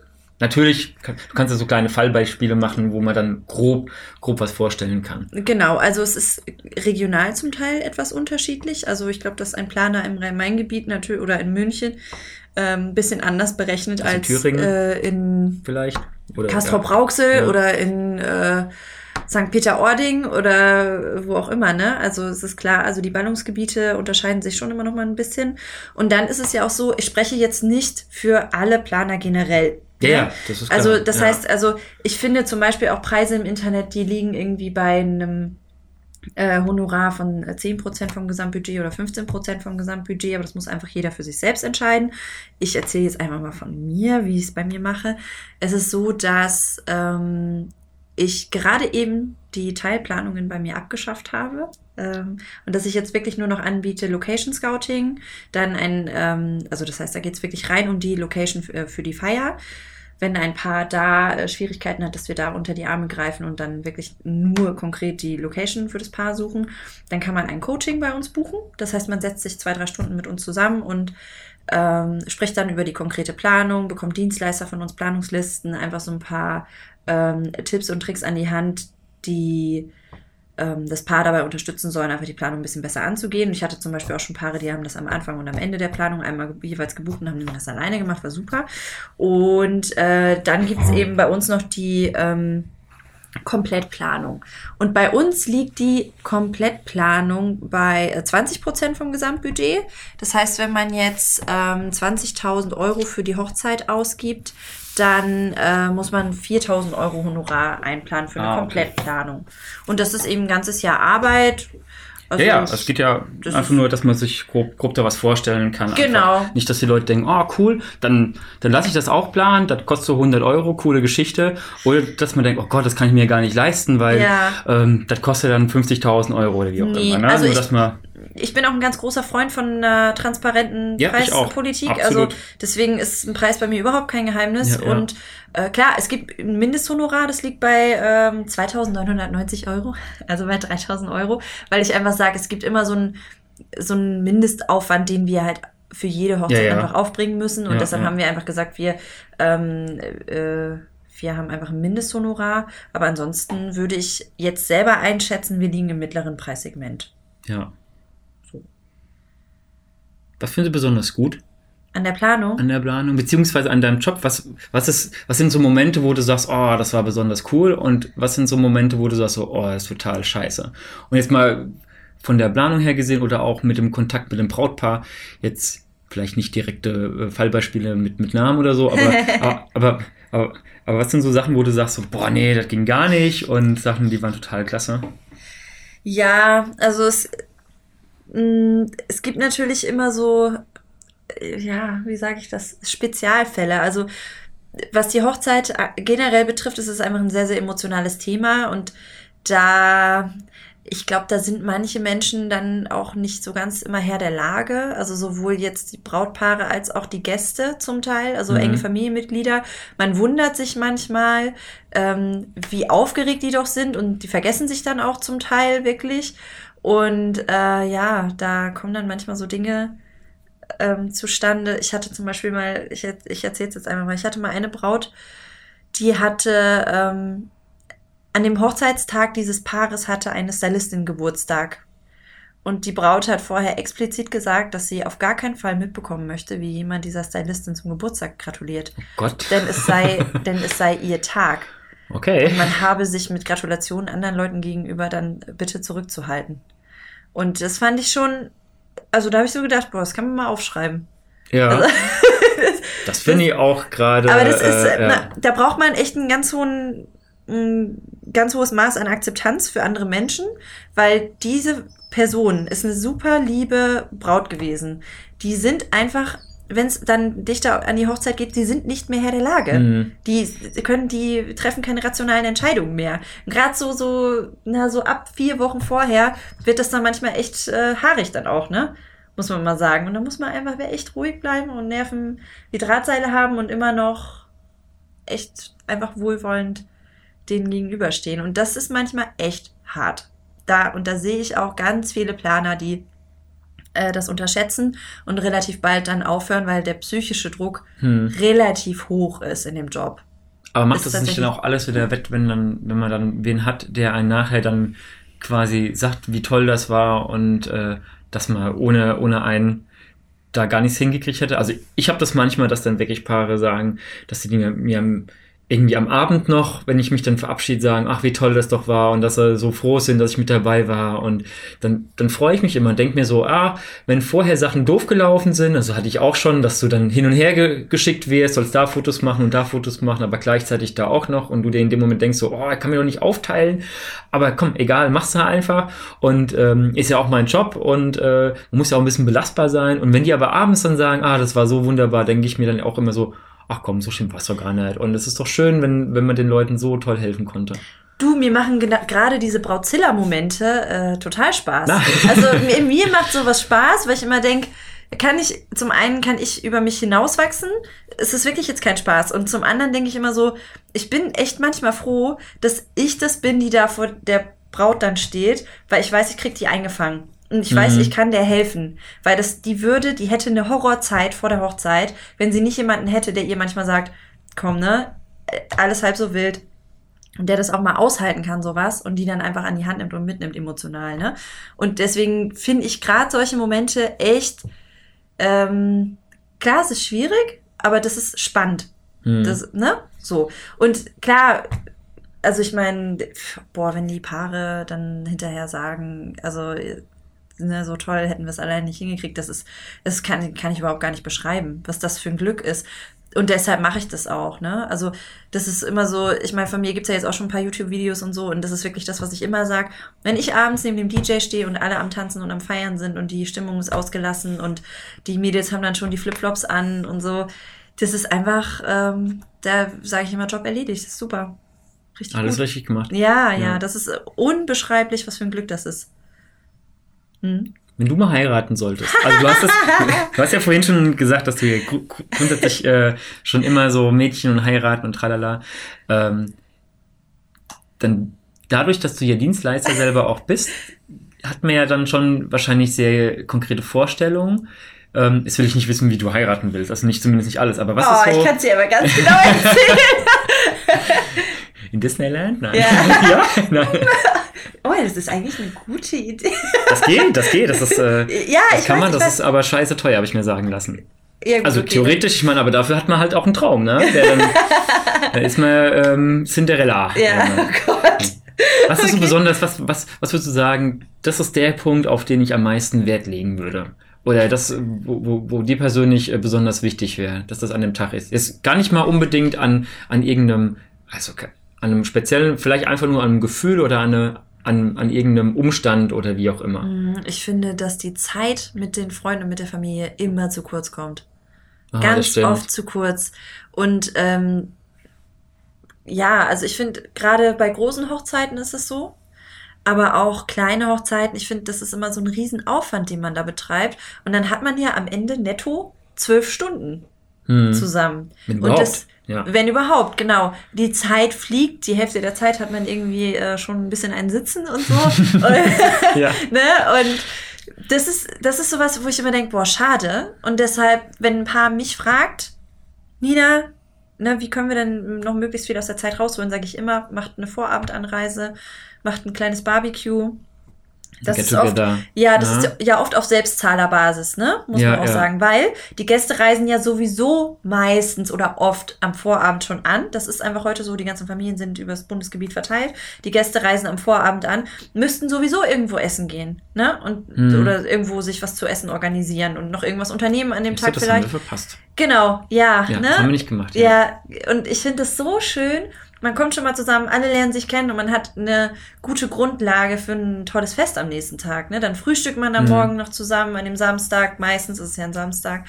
Natürlich, du kannst ja so kleine Fallbeispiele machen, wo man dann grob, grob was vorstellen kann. Genau, also es ist regional zum Teil etwas unterschiedlich. Also ich glaube, dass ein Planer im Rhein-Main-Gebiet natürlich oder in München ein ähm, bisschen anders berechnet also als Thüringen äh, in vielleicht oder Castrop-Rauxel ja. oder in äh, St. Peter-Ording oder wo auch immer, ne? Also es ist klar, also die Ballungsgebiete unterscheiden sich schon immer noch mal ein bisschen. Und dann ist es ja auch so, ich spreche jetzt nicht für alle Planer generell. Ja, ja, das ist also, klar. Also das ja. heißt, also ich finde zum Beispiel auch Preise im Internet, die liegen irgendwie bei einem äh, Honorar von 10% vom Gesamtbudget oder 15% vom Gesamtbudget, aber das muss einfach jeder für sich selbst entscheiden. Ich erzähle jetzt einfach mal von mir, wie ich es bei mir mache. Es ist so, dass ähm, ich gerade eben die Teilplanungen bei mir abgeschafft habe ähm, und dass ich jetzt wirklich nur noch anbiete Location Scouting, dann ein, ähm, also das heißt, da geht es wirklich rein um die Location für, für die Feier wenn ein Paar da äh, Schwierigkeiten hat, dass wir da unter die Arme greifen und dann wirklich nur konkret die Location für das Paar suchen, dann kann man ein Coaching bei uns buchen. Das heißt, man setzt sich zwei, drei Stunden mit uns zusammen und ähm, spricht dann über die konkrete Planung, bekommt Dienstleister von uns Planungslisten, einfach so ein paar ähm, Tipps und Tricks an die Hand, die ähm, das Paar dabei unterstützen sollen, einfach die Planung ein bisschen besser anzugehen. Ich hatte zum Beispiel auch schon Paare, die haben das am Anfang und am Ende der Planung einmal jeweils gebucht und haben das alleine gemacht, war super. Und äh, dann gibt es eben bei uns noch die ähm, Komplettplanung. Und bei uns liegt die Komplettplanung bei 20 äh, Prozent vom Gesamtbudget. Das heißt, wenn man jetzt ähm, 20.000 Euro für die Hochzeit ausgibt, dann äh, muss man 4000 Euro Honorar einplanen für eine Ah, okay. Komplettplanung. Und das ist eben ein ganzes Jahr Arbeit. Also ja, ja, es geht ja einfach nur, dass man sich grob, grob da was vorstellen kann. Genau. Einfach. Nicht, dass die Leute denken, oh cool, dann, dann lasse ich das auch planen, das kostet so 100 Euro, coole Geschichte. Oder dass man denkt, oh Gott, das kann ich mir gar nicht leisten, weil Ja. ähm, das kostet dann 50.000 Euro oder wie auch Nee, immer. Ne? also nur, ich- dass man, ich bin auch ein ganz großer Freund von äh, transparenten Ja. Preispolitik. Also deswegen ist ein Preis bei mir überhaupt kein Geheimnis. Ja. Und äh, klar, es gibt ein Mindesthonorar, das liegt bei ähm, 2.990 Euro, also bei 3.000 Euro, weil ich einfach sage, es gibt immer so einen so einen Mindestaufwand, den wir halt für jede Hochzeit Ja, einfach aufbringen müssen. Und deshalb haben wir einfach gesagt, wir ähm, äh, wir haben einfach ein Mindesthonorar, aber ansonsten würde ich jetzt selber einschätzen, wir liegen im mittleren Preissegment. ja. Was finden Sie besonders gut An der Planung? an der Planung, beziehungsweise an deinem Job? Was, was, ist, was sind so Momente, wo du sagst, oh, das war besonders cool? Und was sind so Momente, wo du sagst, so, oh, das ist total scheiße? Und jetzt mal von der Planung her gesehen oder auch mit dem Kontakt mit dem Brautpaar, jetzt vielleicht nicht direkte äh, Fallbeispiele mit, mit Namen oder so, aber, aber, aber, aber, aber was sind so Sachen, wo du sagst, so, boah, nee, das ging gar nicht und Sachen, die waren total klasse? Ja, also es, es gibt natürlich immer so, äh, ja, wie sage ich das, Spezialfälle. Also was die Hochzeit äh, generell betrifft, ist es einfach ein sehr, sehr emotionales Thema und da, ich glaube, da sind manche Menschen dann auch nicht so ganz immer Herr der Lage. Also sowohl jetzt die Brautpaare als auch die Gäste zum Teil, also Mhm. enge Familienmitglieder. Man wundert sich manchmal, ähm, wie aufgeregt die doch sind und die vergessen sich dann auch zum Teil wirklich. Und äh, ja, da kommen dann manchmal so Dinge ähm, zustande. Ich hatte zum Beispiel mal, ich, ich erzähle es jetzt einmal mal, ich hatte mal eine Braut, die hatte ähm, an dem Hochzeitstag dieses Paares hatte eine Stylistin Geburtstag. Und die Braut hat vorher explizit gesagt, dass sie auf gar keinen Fall mitbekommen möchte, wie jemand dieser Stylistin zum Geburtstag gratuliert. Gott. Denn es sei, denn es sei ihr Tag. Okay. Und man habe sich mit Gratulationen anderen Leuten gegenüber dann bitte zurückzuhalten. Und das fand ich schon, also da habe ich so gedacht, boah, das kann man mal aufschreiben. Ja. Also, das finde ich auch gerade. aber das ist, äh, ja. na, da braucht man echt einen ganz hohen, ein ganz hohes Maß an Akzeptanz für andere Menschen, weil diese Person ist eine super liebe Braut gewesen. Die sind einfach, wenn es dann dichter an die Hochzeit geht, die sind nicht mehr Herr der Lage. Mhm. Die können, die treffen keine rationalen Entscheidungen mehr. Gerade so, so, na, so ab vier Wochen vorher wird das dann manchmal echt äh, haarig dann auch, ne? Muss man mal sagen. Und da muss man einfach echt ruhig bleiben und Nerven wie Drahtseile haben und immer noch echt einfach wohlwollend denen gegenüberstehen. Und das ist manchmal echt hart. Da, und da sehe ich auch ganz viele Planer, die äh, das unterschätzen und relativ bald dann aufhören, weil der psychische Druck Hm. relativ hoch ist in dem Job. Aber macht Ist das nicht dann auch alles wieder wett, wenn dann, wenn man dann wen hat, der einen nachher dann quasi sagt, wie toll das war und äh, dass man ohne, ohne einen da gar nichts hingekriegt hätte. Also ich habe das manchmal, dass dann wirklich Paare sagen, dass sie mir, mir irgendwie am Abend noch, wenn ich mich dann verabschiede, sagen, ach, wie toll das doch war und dass sie so froh sind, dass ich mit dabei war. Und dann, dann freue ich mich immer und denke mir so, ah, wenn vorher Sachen doof gelaufen sind, also hatte ich auch schon, dass du dann hin und her ge geschickt wirst, sollst da Fotos machen und da Fotos machen, aber gleichzeitig da auch noch und du dir in dem Moment denkst so, oh, ich kann mir doch nicht aufteilen. Aber komm, egal, mach's halt einfach. Und ähm, ist ja auch mein Job und äh, muss ja auch ein bisschen belastbar sein. Und wenn die aber abends dann sagen, ah, das war so wunderbar, denke ich mir dann auch immer so, ach komm, so schlimm war's doch gar nicht. Und es ist doch schön, wenn, wenn man den Leuten so toll helfen konnte. Du, mir machen gerade diese Brautzilla-Momente äh, total Spaß. Na. Also mir, mir macht sowas Spaß, weil ich immer denke, kann ich, zum einen kann ich über mich hinauswachsen, es ist wirklich jetzt kein Spaß. Und zum anderen denke ich immer so, ich bin echt manchmal froh, dass ich das bin, die da vor der Braut dann steht, weil ich weiß, ich krieg die eingefangen. Und ich weiß, Mhm. ich kann der helfen. Weil das, die würde, die hätte eine Horrorzeit vor der Hochzeit, wenn sie nicht jemanden hätte, der ihr manchmal sagt, komm, ne, äh, alles halb so wild, und der das auch mal aushalten kann, sowas, und die dann einfach an die Hand nimmt und mitnimmt emotional, ne? Und deswegen finde ich gerade solche Momente echt, ähm, klar, es ist schwierig, aber das ist spannend. Hm. Das, ne? So. Und klar, also ich meine, boah, wenn die Paare dann hinterher sagen, also ne, so toll hätten wir es allein nicht hingekriegt, das ist, das kann, kann ich überhaupt gar nicht beschreiben, was das für ein Glück ist. und deshalb mache ich das auch, ne? Also das ist immer so, ich meine, von mir gibt's ja jetzt auch schon ein paar YouTube-Videos und so und das ist wirklich das, was ich immer sag. Wenn ich abends neben dem DJ stehe und alle am Tanzen und am Feiern sind und die Stimmung ist ausgelassen und die Mädels haben dann schon die Flipflops an und so, das ist einfach, ähm, da sage ich immer, Job erledigt, das ist super. Richtig Alles gut. richtig gemacht. Ja, ja, ja, das ist unbeschreiblich, was für ein Glück das ist. Hm? Wenn du mal heiraten solltest. Also du hast, das, du hast ja vorhin schon gesagt, dass du ja grundsätzlich äh, schon immer so Mädchen und heiraten und tralala. Ähm, dann dadurch, dass du ja Dienstleister selber auch bist, hat man ja dann schon wahrscheinlich sehr konkrete Vorstellungen. Ähm, jetzt will ich nicht wissen, wie du heiraten willst. Also nicht zumindest nicht alles, aber was oh, ist so? ich kann es dir aber ganz genau erzählen. In Disneyland? Nein. Ja. ja? Nein. Oh, das ist eigentlich eine gute Idee. Das geht, das geht. Das ist, äh, ja, das ich kann weiß, man, das ist aber scheiße teuer, habe ich mir sagen lassen. Ja, gut, also okay. theoretisch, ich meine, aber dafür hat man halt auch einen Traum, ne? Dann, da ist man ähm, Cinderella. Ja, oh Gott. Was ist so besonders, was, was, was würdest du sagen, das ist der Punkt, auf den ich am meisten Wert legen würde? Oder das, wo, wo, wo dir persönlich äh, besonders wichtig wäre, dass das an dem Tag ist. Ist gar nicht mal unbedingt an, an irgendeinem, also an einem speziellen, vielleicht einfach nur an einem Gefühl oder an, eine, an, an irgendeinem Umstand oder wie auch immer. Mm, Ich finde, dass die Zeit mit den Freunden und mit der Familie immer zu kurz kommt. Ah, das Ganz oft zu kurz. Und ähm, ja, also ich finde, gerade bei großen Hochzeiten ist es so. Aber auch kleine Hochzeiten, ich finde, das ist immer so ein Riesenaufwand, den man da betreibt. Und dann hat man ja am Ende netto zwölf Stunden Hm. zusammen. Wenn Und überhaupt. das, ja. wenn überhaupt, genau. Die Zeit fliegt, die Hälfte der Zeit hat man irgendwie äh, schon ein bisschen ein Sitzen und so. und, Ja. ne? und das ist, das ist sowas, wo ich immer denke, boah, schade. Und deshalb, wenn ein Paar mich fragt, Nina, ne, wie können wir denn noch möglichst viel aus der Zeit rausholen, sage ich immer, macht eine Vorabendanreise, macht ein kleines Barbecue. Das Get ist oft, ja, das Ja. ist ja oft auf Selbstzahlerbasis, ne? Muss Ja, man auch ja. sagen, weil die Gäste reisen ja sowieso meistens oder oft am Vorabend schon an. Das ist einfach heute so, die ganzen Familien sind übers Bundesgebiet verteilt. Die Gäste reisen am Vorabend an, müssten sowieso irgendwo essen gehen, ne? Und Mhm. oder irgendwo sich was zu essen organisieren und noch irgendwas unternehmen an dem So, Tag das haben wir vielleicht. verpasst. Genau, ja, Ja, ne? das haben wir nicht gemacht. Ja, und ich finde das so schön. Man kommt schon mal zusammen, alle lernen sich kennen und man hat eine gute Grundlage für ein tolles Fest am nächsten Tag. Ne? Dann frühstückt man am Mhm. Morgen noch zusammen an dem Samstag. Meistens ist es ja ein Samstag.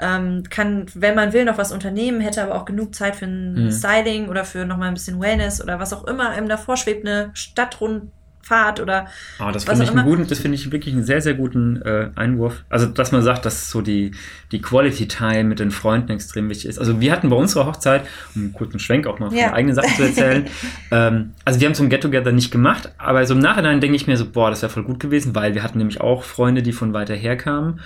Ähm, kann, wenn man will, noch was unternehmen, hätte aber auch genug Zeit für ein Mhm. Styling oder für nochmal ein bisschen Wellness oder was auch immer einem davor schwebt, eine Stadtrundfahrt oder Ah, das finde ich, einen guten, das finde ich wirklich einen sehr, sehr guten äh, Einwurf. Also, dass man sagt, dass so die, die Quality Time mit den Freunden extrem wichtig ist. Also, wir hatten bei unserer Hochzeit, um einen kurzen Schwenk auch mal von Ja. der eigenen Sache zu erzählen, ähm, also wir haben so ein Get-Together nicht gemacht, aber so im Nachhinein denke ich mir so, boah, das wäre voll gut gewesen, weil wir hatten nämlich auch Freunde, die von weiter her kamen.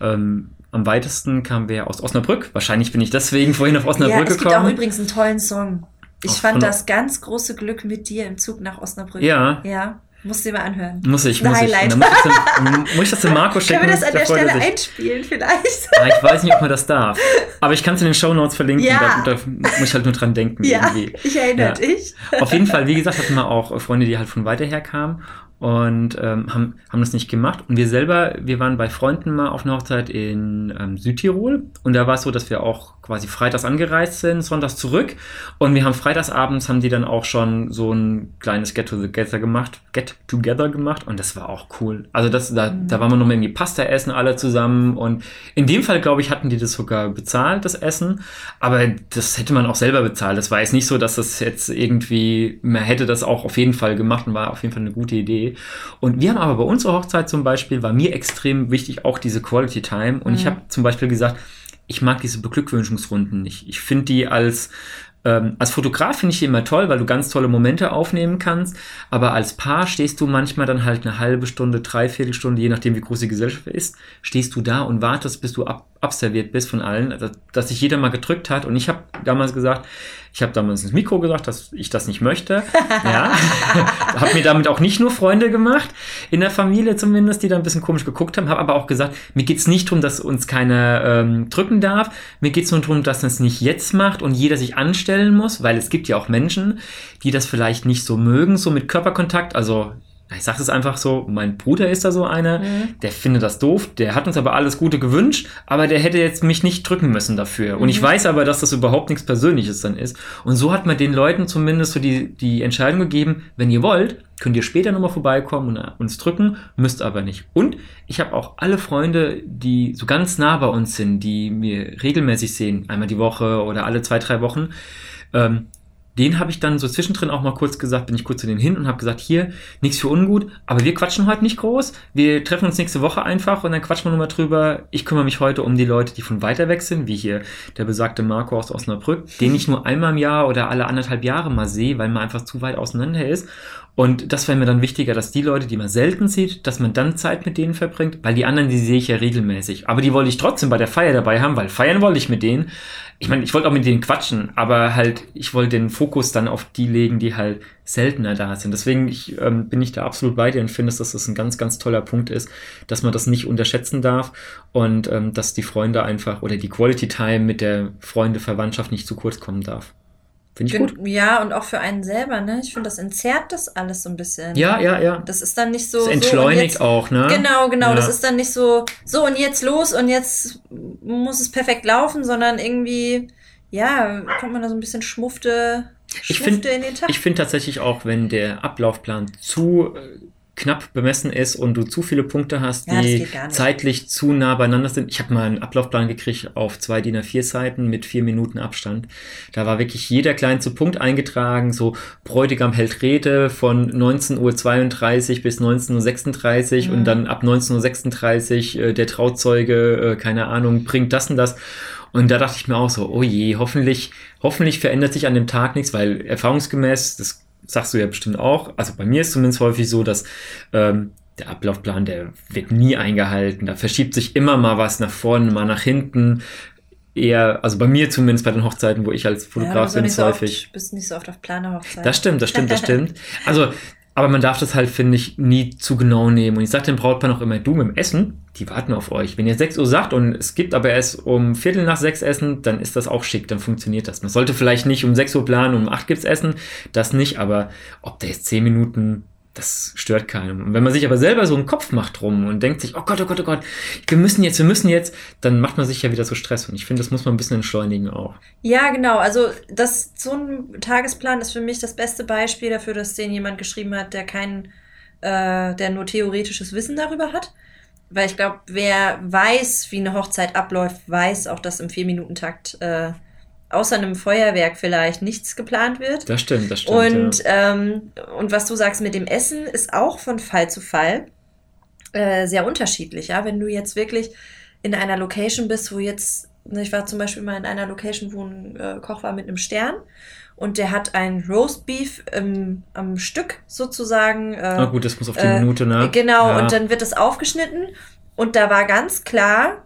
Ähm, am weitesten kamen wir aus Osnabrück. Wahrscheinlich bin ich deswegen vorhin auf Osnabrück Ja, es gibt auch gekommen. übrigens einen tollen Song. Ich Auch fand das ganz große Glück mit dir im Zug nach Osnabrück. Ja. Ja, musst du dir mal anhören. Muss ich, muss ich. Dann muss ich, muss ich das dem Marco schicken. Können wir das an der er Stelle sich. einspielen vielleicht? Ah, ich weiß nicht, ob man das darf. Aber ich kann es in den Shownotes verlinken. Ja. Da, da muss ich halt nur dran denken. Ja, Irgendwie. ich erinnere Ja. dich. Auf jeden Fall, wie gesagt, hatten wir auch Freunde, die halt von weiter her kamen und ähm, haben, haben das nicht gemacht. Und wir selber, wir waren bei Freunden mal auf einer Hochzeit in ähm, Südtirol. Und da war es so, dass wir auch quasi freitags angereist sind, sonntags zurück. Und wir haben freitagsabends, haben die dann auch schon so ein kleines Get-Together gemacht, Get-Together gemacht. Und das war auch cool. Also das, da, da waren wir nochmal irgendwie Pasta essen, alle zusammen. Und in dem Fall, glaube ich, hatten die das sogar bezahlt, das Essen. Aber das hätte man auch selber bezahlt. Das war jetzt nicht so, dass das jetzt irgendwie, man hätte das auch auf jeden Fall gemacht und war auf jeden Fall eine gute Idee. Und wir haben aber bei unserer Hochzeit zum Beispiel, war mir extrem wichtig auch diese Quality Time. Und ich habe zum Beispiel gesagt, ich mag diese Beglückwünschungsrunden nicht. Ich finde die als ähm, als Fotograf finde ich die immer toll, weil du ganz tolle Momente aufnehmen kannst. Aber als Paar stehst du manchmal dann halt eine halbe Stunde, dreiviertel Stunde, je nachdem wie groß die Gesellschaft ist, stehst du da und wartest, bis du ab, abserviert bist von allen, dass sich jeder mal gedrückt hat. Und ich habe damals gesagt, ich habe damals ins Mikro gesagt, dass ich das nicht möchte. Ja, habe mir damit auch nicht nur Freunde gemacht, in der Familie zumindest, die da ein bisschen komisch geguckt haben, habe aber auch gesagt, mir geht's nicht darum, dass uns keiner ähm, drücken darf. Mir geht's nur darum, dass man es nicht jetzt macht und jeder sich anstellen muss, weil es gibt ja auch Menschen, die das vielleicht nicht so mögen, so mit Körperkontakt. Also ich sage es einfach so, mein Bruder ist da so einer, mhm. der findet das doof, der hat uns aber alles Gute gewünscht, aber der hätte jetzt mich nicht drücken müssen dafür. Mhm. Und ich mhm. weiß aber, dass das überhaupt nichts Persönliches dann ist. Und so hat man den Leuten zumindest so die, die Entscheidung gegeben, wenn ihr wollt, könnt ihr später nochmal vorbeikommen und uns drücken, müsst aber nicht. Und ich habe auch alle Freunde, die so ganz nah bei uns sind, die mir regelmäßig sehen, einmal die Woche oder alle zwei, drei Wochen, ähm, den habe ich dann so zwischendrin auch mal kurz gesagt, bin ich kurz zu denen hin und habe gesagt, hier, nichts für ungut, aber wir quatschen heute nicht groß. Wir treffen uns nächste Woche einfach und dann quatschen wir nochmal drüber. Ich kümmere mich heute um die Leute, die von weiter weg sind, wie hier der besagte Marco aus Osnabrück, den ich nur einmal im Jahr oder alle anderthalb Jahre mal sehe, weil man einfach zu weit auseinander ist. Und das wäre mir dann wichtiger, dass die Leute, die man selten sieht, dass man dann Zeit mit denen verbringt, weil die anderen, die sehe ich ja regelmäßig. Aber die wollte ich trotzdem bei der Feier dabei haben, weil feiern wollte ich mit denen. Ich meine, ich wollte auch mit denen quatschen, aber halt, ich wollte den Fokus dann auf die legen, die halt seltener da sind. Deswegen ich, ähm, bin ich da absolut bei dir und finde, dass das ein ganz, ganz toller Punkt ist, dass man das nicht unterschätzen darf und ähm, dass die Freunde einfach oder die Quality Time mit der Freunde, Verwandtschaft nicht zu kurz kommen darf. Finde ich gut. Ja, und auch für einen selber, ne? Ich finde, das entzerrt das alles so ein bisschen. Ja, ja, ja. Das ist dann nicht so. Das entschleunigt so auch, ne? Genau, genau. Ja. Das ist dann nicht so, so und jetzt los und jetzt muss es perfekt laufen, sondern irgendwie, ja, kommt man da so ein bisschen schmuffte ich find, in den Tag. Ich finde tatsächlich auch, wenn der Ablaufplan zu äh, knapp bemessen ist und du zu viele Punkte hast, ja, die zeitlich zu nah beieinander sind. Ich habe mal einen Ablaufplan gekriegt auf zwei DIN A4 Seiten mit vier Minuten Abstand. Da war wirklich jeder kleinste Punkt eingetragen, so Bräutigam hält Rede von 19.32 Uhr bis 19.36 Uhr mhm. und dann ab 19.36 Uhr äh, der Trauzeuge, äh, keine Ahnung, bringt das und das. Und da dachte ich mir auch so, oh je, hoffentlich, hoffentlich verändert sich an dem Tag nichts, weil erfahrungsgemäß, das sagst du ja bestimmt auch, also bei mir ist zumindest häufig so, dass ähm, der Ablaufplan, der wird nie eingehalten. Da verschiebt sich immer mal was nach vorne, mal nach hinten. Eher, also bei mir zumindest bei den Hochzeiten, wo ich als Fotograf ja, bin, so häufig. Du bist nicht so oft auf Planerhochzeiten. Das stimmt, das stimmt, das stimmt. Also aber man darf das halt, finde ich, nie zu genau nehmen. Und ich sage dem Brautpaar auch immer, du mit dem Essen, die warten auf euch. Wenn ihr 6 Uhr sagt und es gibt aber erst um Viertel nach 6 Essen, dann ist das auch schick, dann funktioniert das. Man sollte vielleicht nicht um 6 Uhr planen, um 8 gibt's Essen, das nicht, aber ob der jetzt 10 Minuten das stört keinem. Und wenn man sich aber selber so einen Kopf macht drum und denkt sich, oh Gott, oh Gott, oh Gott, wir müssen jetzt, wir müssen jetzt, dann macht man sich ja wieder so Stress. Und ich finde, das muss man ein bisschen entschleunigen auch. Ja, genau. Also das, so ein Tagesplan ist für mich das beste Beispiel dafür, dass den jemand geschrieben hat, der kein, äh, der nur theoretisches Wissen darüber hat. Weil ich glaube, wer weiß, wie eine Hochzeit abläuft, weiß auch, dass im Vier-Minuten-Takt äh, außer einem Feuerwerk vielleicht nichts geplant wird. Das stimmt, das stimmt. Und, ja. ähm, und was du sagst mit dem Essen, ist auch von Fall zu Fall äh, sehr unterschiedlich. Ja? Wenn du jetzt wirklich in einer Location bist, wo jetzt, ne, ich war zum Beispiel mal in einer Location, wo ein äh, Koch war mit einem Stern und der hat ein Roastbeef im, am Stück sozusagen. Äh, ah gut, das muss auf die äh, Minute, ne? Genau, ja. und dann wird das aufgeschnitten und da war ganz klar,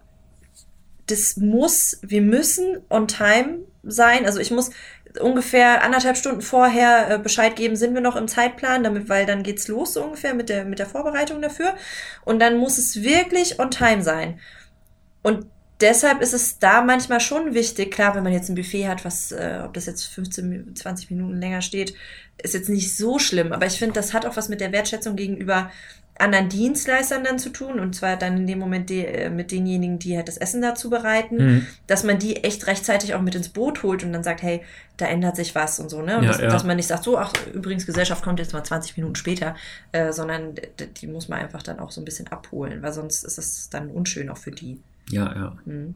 das muss, wir müssen on time sein. Also ich muss ungefähr anderthalb Stunden vorher äh, Bescheid geben, sind wir noch im Zeitplan, damit, weil dann geht's los so ungefähr mit der, mit der Vorbereitung dafür. Und dann muss es wirklich on time sein. Und deshalb ist es da manchmal schon wichtig, klar, wenn man jetzt ein Buffet hat, was, äh, ob das jetzt 15, 20 Minuten länger steht, ist jetzt nicht so schlimm. Aber ich finde, das hat auch was mit der Wertschätzung gegenüber anderen Dienstleistern dann zu tun und zwar dann in dem Moment die, äh, mit denjenigen, die halt das Essen dazu bereiten, mhm. dass man die echt rechtzeitig auch mit ins Boot holt und dann sagt, hey, da ändert sich was und so, ne? Und ja, das, ja. dass man nicht sagt, so, ach, übrigens, Gesellschaft kommt jetzt mal 20 Minuten später, äh, sondern die muss man einfach dann auch so ein bisschen abholen, weil sonst ist es dann unschön auch für die. Ja, ja. Mhm.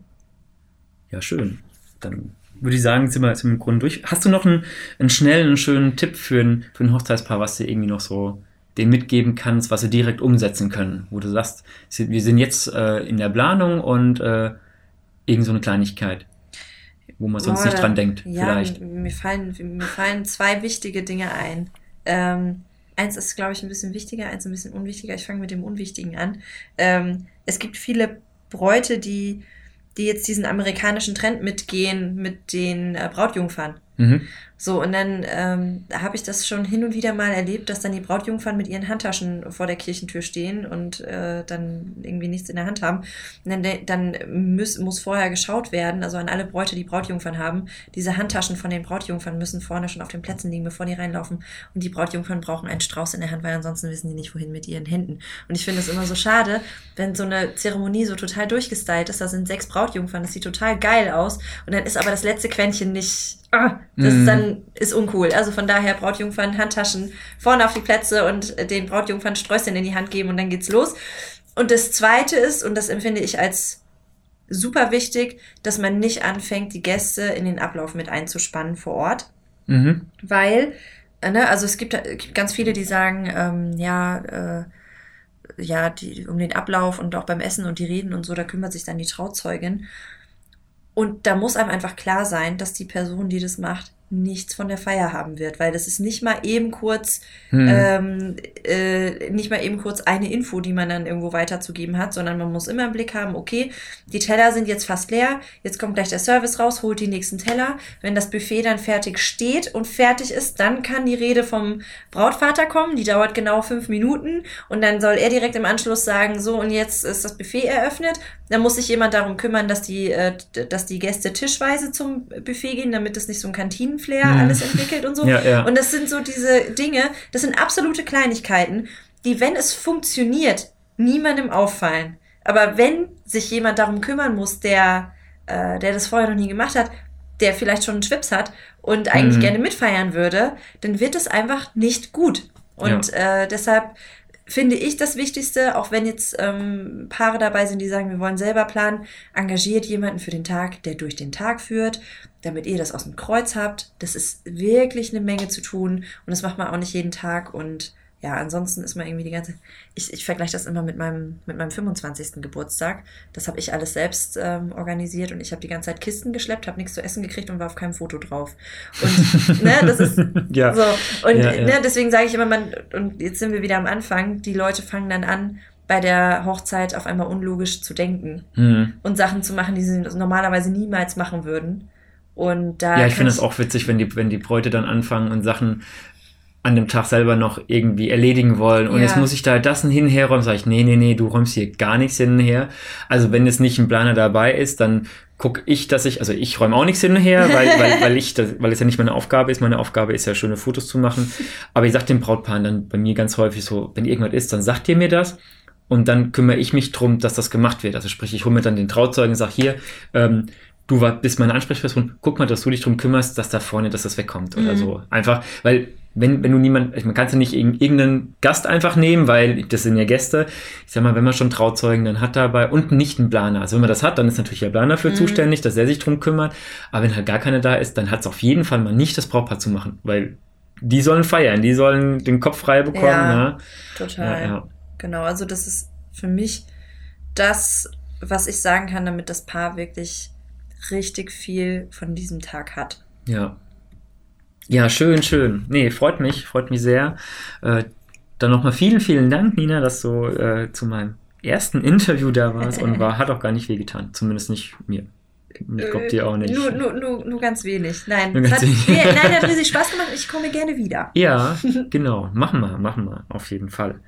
Ja, schön. Dann würde ich sagen, sind wir jetzt im Grunde durch. Hast du noch einen, einen schnellen, schönen Tipp für ein, für ein Hochzeitspaar, was dir irgendwie noch so denen mitgeben kannst, was sie direkt umsetzen können, wo du sagst, wir sind jetzt äh, in der Planung und äh, irgend so eine Kleinigkeit, wo man sonst Boah, nicht dran denkt, ja, vielleicht. Mir fallen, mir fallen zwei wichtige Dinge ein. Ähm, eins ist, glaube ich, ein bisschen wichtiger, eins ein bisschen unwichtiger. Ich fange mit dem Unwichtigen an. Ähm, es gibt viele Bräute, die, die jetzt diesen amerikanischen Trend mitgehen mit den äh, Brautjungfern. Mhm. So, und dann ähm, habe ich das schon hin und wieder mal erlebt, dass dann die Brautjungfern mit ihren Handtaschen vor der Kirchentür stehen und äh, dann irgendwie nichts in der Hand haben. Und dann, dann muss, muss vorher geschaut werden, also an alle Bräute, die Brautjungfern haben, diese Handtaschen von den Brautjungfern müssen vorne schon auf den Plätzen liegen, bevor die reinlaufen. Und die Brautjungfern brauchen einen Strauß in der Hand, weil ansonsten wissen die nicht, wohin mit ihren Händen. Und ich finde es immer so schade, wenn so eine Zeremonie so total durchgestylt ist. Da sind sechs Brautjungfern, das sieht total geil aus. Und dann ist aber das letzte Quäntchen nicht ah, das Mhm. ist dann ist uncool. Also von daher Brautjungfern Handtaschen vorne auf die Plätze und den Brautjungfern Sträußchen in die Hand geben und dann geht's los. Und das zweite ist, und das empfinde ich als super wichtig, dass man nicht anfängt, die Gäste in den Ablauf mit einzuspannen vor Ort. Mhm. Weil, äh, ne, also es gibt, es gibt ganz viele, die sagen, ähm, ja, äh, ja, die, um den Ablauf und auch beim Essen und die Reden und so, da kümmert sich dann die Trauzeugin. Und da muss einem einfach klar sein, dass die Person, die das macht, nichts von der Feier haben wird, weil das ist nicht mal eben kurz, Hm. ähm, äh, nicht mal eben kurz eine Info, die man dann irgendwo weiterzugeben hat, sondern man muss immer im Blick haben, okay, die Teller sind jetzt fast leer, jetzt kommt gleich der Service raus, holt die nächsten Teller. Wenn das Buffet dann fertig steht und fertig ist, dann kann die Rede vom Brautvater kommen, die dauert genau fünf Minuten und dann soll er direkt im Anschluss sagen, so und jetzt ist das Buffet eröffnet. Dann muss sich jemand darum kümmern, dass die, äh, dass die Gäste tischweise zum Buffet gehen, damit es nicht so ein Kantinenflair Hm. alles entwickelt und so. Ja, ja. Und das sind so diese Dinge, das sind absolute Kleinigkeiten, die, wenn es funktioniert, niemandem auffallen. Aber wenn sich jemand darum kümmern muss, der, äh, der das vorher noch nie gemacht hat, der vielleicht schon einen Schwips hat und eigentlich Mhm. gerne mitfeiern würde, dann wird es einfach nicht gut. Und äh, deshalb finde ich das Wichtigste, auch wenn jetzt ähm, Paare dabei sind, die sagen, wir wollen selber planen, engagiert jemanden für den Tag, der durch den Tag führt, damit ihr das aus dem Kreuz habt. Das ist wirklich eine Menge zu tun und das macht man auch nicht jeden Tag und ja, ansonsten ist man irgendwie die ganze. Ich, ich vergleiche das immer mit meinem, mit meinem 25. Geburtstag. Das habe ich alles selbst ähm, organisiert und ich habe die ganze Zeit Kisten geschleppt, habe nichts zu essen gekriegt und war auf keinem Foto drauf. Und ne, das ist ja. so. Und Ja, ja. Ne, deswegen sage ich immer, man, und jetzt sind wir wieder am Anfang, die Leute fangen dann an, bei der Hochzeit auf einmal unlogisch zu denken Hm. und Sachen zu machen, die sie normalerweise niemals machen würden. Und da Ja, ich finde es auch witzig, wenn die, wenn die Bräute dann anfangen und Sachen an dem Tag selber noch irgendwie erledigen wollen. Und Ja. jetzt muss ich da das hin herräumen, sage ich, nee, nee, nee, du räumst hier gar nichts hin und her. Also wenn jetzt nicht ein Planer dabei ist, dann gucke ich, dass ich, also ich räume auch nichts hin und her, weil, weil, weil ich, das, weil es ja nicht meine Aufgabe ist. Meine Aufgabe ist ja, schöne Fotos zu machen. Aber ich sage dem Brautpaar dann bei mir ganz häufig so, wenn irgendwas ist, dann sagt ihr mir das. Und dann kümmere ich mich drum, dass das gemacht wird. Also sprich, ich hole mir dann den Trauzeugen und sage, hier, ähm, du war, bist meine Ansprechperson, guck mal, dass du dich drum kümmerst, dass da vorne, dass das wegkommt oder Mhm. so. Einfach, weil wenn, wenn du niemand, man kann ja nicht irg- irgendeinen Gast einfach nehmen, weil das sind ja Gäste. Ich sag mal, wenn man schon Trauzeugen dann hat dabei und nicht einen Planer. Also wenn man das hat, dann ist natürlich der Planer für Mhm. zuständig, dass er sich drum kümmert. Aber wenn halt gar keiner da ist, dann hat es auf jeden Fall mal nicht das Brautpaar zu machen, weil die sollen feiern, die sollen den Kopf frei bekommen. Ja, Ja, total. ja, ja. Genau, also das ist für mich das, was ich sagen kann, damit das Paar wirklich richtig viel von diesem Tag hat. Ja. Ja, schön, schön. Nee, freut mich, freut mich sehr. Äh, dann nochmal vielen, vielen Dank, Nina, dass du äh, zu meinem ersten Interview da warst und war, hat auch gar nicht wehgetan. Zumindest nicht mir. Ich glaube dir auch nicht. Äh, Nur, nur, nur, nur ganz wenig. Nein, Nur ganz hat, wenig. nee, nein, hat riesig Spaß gemacht. Ich komme gerne wieder. Ja, genau. Machen wir, machen wir, auf jeden Fall.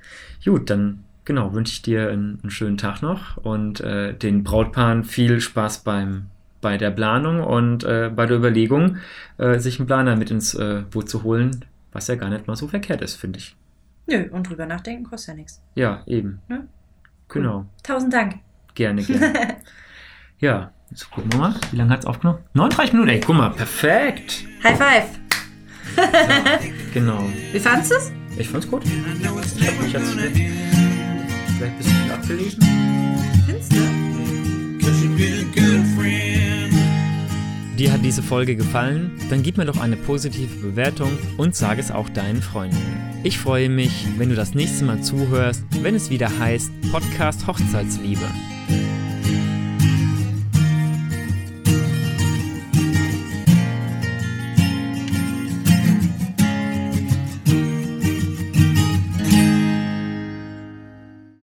Gut, dann genau, wünsche ich dir einen, einen schönen Tag noch und äh, den Brautpaaren viel Spaß beim bei der Planung und äh, bei der Überlegung, äh, sich einen Planer mit ins äh, Boot zu holen, was ja gar nicht mal so verkehrt ist, finde ich. Nö, und drüber nachdenken kostet ja nichts. Ja, eben. Ne? Genau. Tausend Dank. Gerne, gerne. ja, jetzt gucken wir mal. Wie lange hat es aufgenommen? 39 Minuten. Ey, guck mal, perfekt. High five. Genau. Wie fandest du es? Ich fand's gut. Ich hab mich jetzt vielleicht ein bisschen abgelesen. Findest du? Dir hat diese Folge gefallen? Dann gib mir doch eine positive Bewertung und sag es auch deinen Freunden. Ich freue mich, wenn du das nächste Mal zuhörst, wenn es wieder heißt Podcast Hochzeitsliebe.